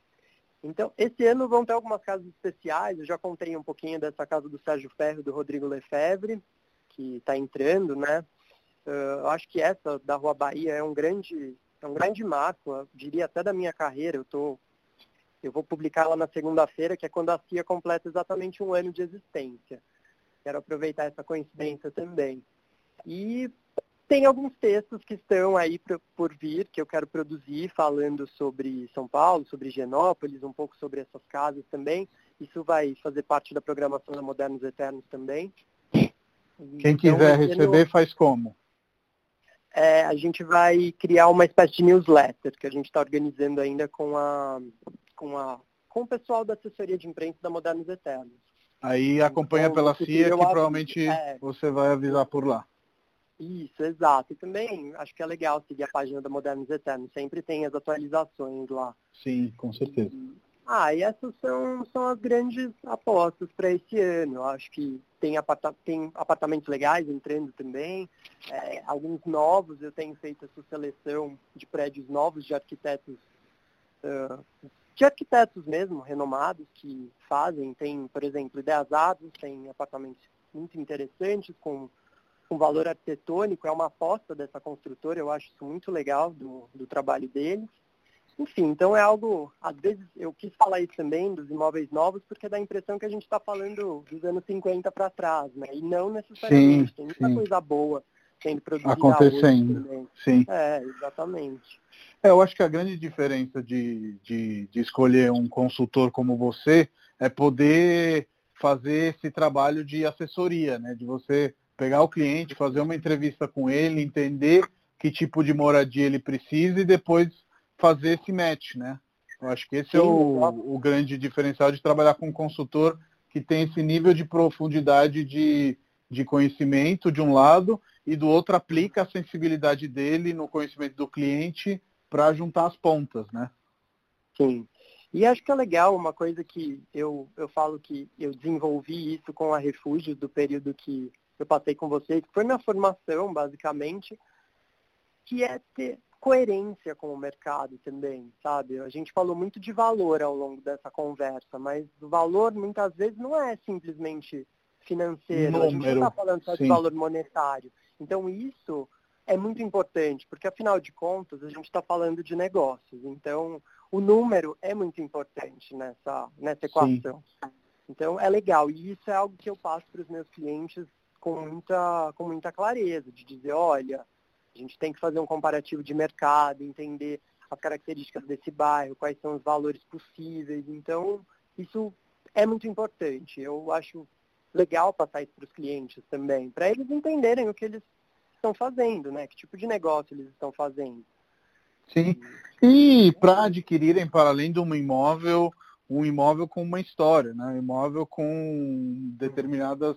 Então, esse ano vão ter algumas casas especiais, eu já contei um pouquinho dessa casa do Sérgio Ferro do Rodrigo Lefebvre, que está entrando, né? Uh, eu acho que essa da Rua Bahia é um grande, é um grande marco, diria até da minha carreira, eu estou eu vou publicar ela na segunda-feira, que é quando a CIA completa exatamente um ano de existência. Quero aproveitar essa coincidência também. E tem alguns textos que estão aí por vir, que eu quero produzir, falando sobre São Paulo, sobre Genópolis, um pouco sobre essas casas também. Isso vai fazer parte da programação da Modernos Eternos também. Quem então, quiser receber, faz como? É, a gente vai criar uma espécie de newsletter que a gente está organizando ainda com a com, a, com o pessoal da assessoria de imprensa da Modernos Eternos. Aí acompanha então, pela CIA, que provavelmente é, você vai avisar por lá. Isso, exato. E também acho que é legal seguir a página da Modernos Eternos. Sempre tem as atualizações lá. Sim, com certeza. E, ah, e essas são, são as grandes apostas para esse ano. Eu acho que tem, aparta tem apartamentos legais entrando também, é, alguns novos. Eu tenho feito essa seleção de prédios novos de arquitetos uh, de arquitetos mesmo, renomados, que fazem, tem, por exemplo, Ideias tem apartamentos muito interessantes, com, com valor arquitetônico, é uma aposta dessa construtora, eu acho isso muito legal do, do trabalho deles. Enfim, então é algo, às vezes eu quis falar isso também dos imóveis novos, porque dá a impressão que a gente está falando dos anos 50 para trás, né? E não necessariamente, sim, tem muita sim. coisa boa sendo produzida acontecendo. Sim. É, exatamente. É, eu acho que a grande diferença de, de, de escolher um consultor como você é poder fazer esse trabalho de assessoria, né? De você pegar o cliente, fazer uma entrevista com ele, entender que tipo de moradia ele precisa e depois fazer esse match, né? Eu acho que esse Sim, é o, o, grande diferencial de trabalhar com um consultor que tem esse nível de profundidade de, de conhecimento de um lado e do outro aplica a sensibilidade dele no conhecimento do cliente para juntar as pontas, né? Sim. E acho que é legal uma coisa que eu, eu falo que eu desenvolvi isso com a Refúgio do período que eu passei com vocês, que foi minha formação, basicamente, que é ter coerência com o mercado também, sabe? A gente falou muito de valor ao longo dessa conversa, mas o valor muitas vezes não é simplesmente financeiro, Número, a gente não está falando só sim. de valor monetário. Então isso é muito importante, porque afinal de contas a gente está falando de negócios. Então o número é muito importante nessa, nessa equação. Sim. Então é legal. E isso é algo que eu passo para os meus clientes com muita, com muita clareza, de dizer, olha, a gente tem que fazer um comparativo de mercado, entender as características desse bairro, quais são os valores possíveis. Então, isso é muito importante. Eu acho legal passar isso para os clientes também, para eles entenderem o que eles estão fazendo, né? Que tipo de negócio eles estão fazendo. Sim. E para adquirirem, para além de um imóvel, um imóvel com uma história, né? Um imóvel com determinadas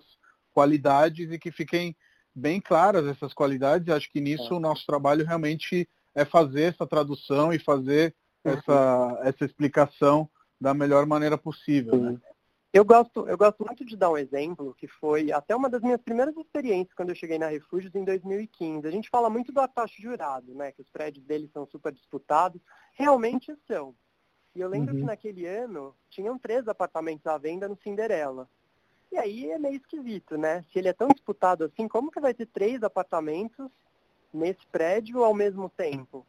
qualidades e que fiquem bem claras essas qualidades. Acho que nisso é. o nosso trabalho realmente é fazer essa tradução e fazer uhum. essa, essa explicação da melhor maneira possível. Né? Eu gosto, eu gosto muito de dar um exemplo, que foi até uma das minhas primeiras experiências quando eu cheguei na Refúgios em 2015. A gente fala muito do atacho jurado, né? Que os prédios deles são super disputados. Realmente são. E eu lembro uhum. que naquele ano tinham três apartamentos à venda no Cinderela. E aí é meio esquisito, né? Se ele é tão disputado assim, como que vai ter três apartamentos nesse prédio ao mesmo tempo?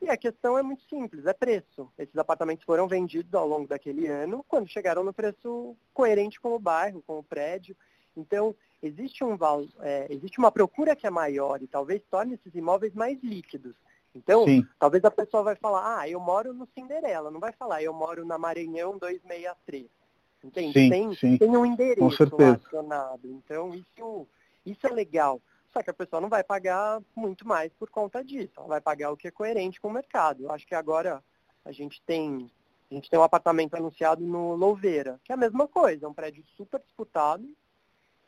E a questão é muito simples, é preço. Esses apartamentos foram vendidos ao longo daquele ano, quando chegaram no preço coerente com o bairro, com o prédio. Então, existe, um, é, existe uma procura que é maior e talvez torne esses imóveis mais líquidos. Então, Sim. talvez a pessoa vai falar, ah, eu moro no Cinderela, não vai falar, eu moro na Maranhão 263. Entende? Sim, tem, sim. tem um endereço relacionado. Então, isso, isso é legal. Só que a pessoa não vai pagar muito mais por conta disso. Ela vai pagar o que é coerente com o mercado. Eu acho que agora a gente tem a gente tem um apartamento anunciado no Louveira, que é a mesma coisa, é um prédio super disputado.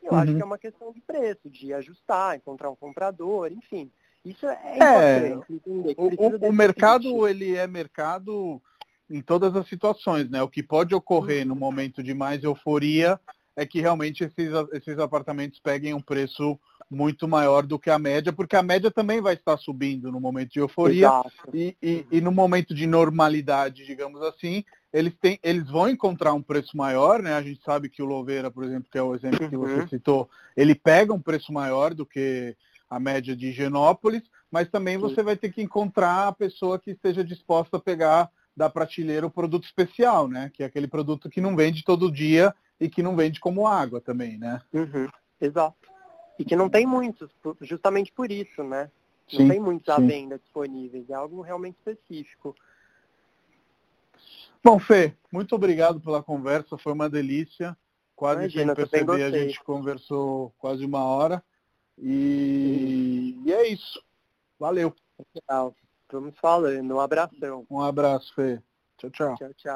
E eu uhum. acho que é uma questão de preço, de ajustar, encontrar um comprador, enfim. Isso é, é importante entender. O, o mercado, ele é mercado em todas as situações, né? O que pode ocorrer no momento de mais euforia é que realmente esses, esses apartamentos peguem um preço muito maior do que a média, porque a média também vai estar subindo no momento de euforia e, e, e, no momento de normalidade, digamos assim, eles, têm, eles vão encontrar um preço maior, né? A gente sabe que o Louveira, por exemplo, que é o exemplo que você uhum. citou, ele pega um preço maior do que a média de Higienópolis, mas também você vai ter que encontrar a pessoa que esteja disposta a pegar da prateleira o produto especial, né? Que é aquele produto que não vende todo dia e que não vende como água também, né? Uhum, exato. E que não tem muitos, justamente por isso, né? Não sim, tem muitos à venda disponíveis, é algo realmente específico. Bom, Fê, muito obrigado pela conversa, foi uma delícia. Quase Imagina, sem perceber, a gente conversou quase uma hora. E, e é isso. Valeu. Legal. Vamos falando. Um abração. Um abraço, Fê. Tchau, tchau. Tchau, tchau.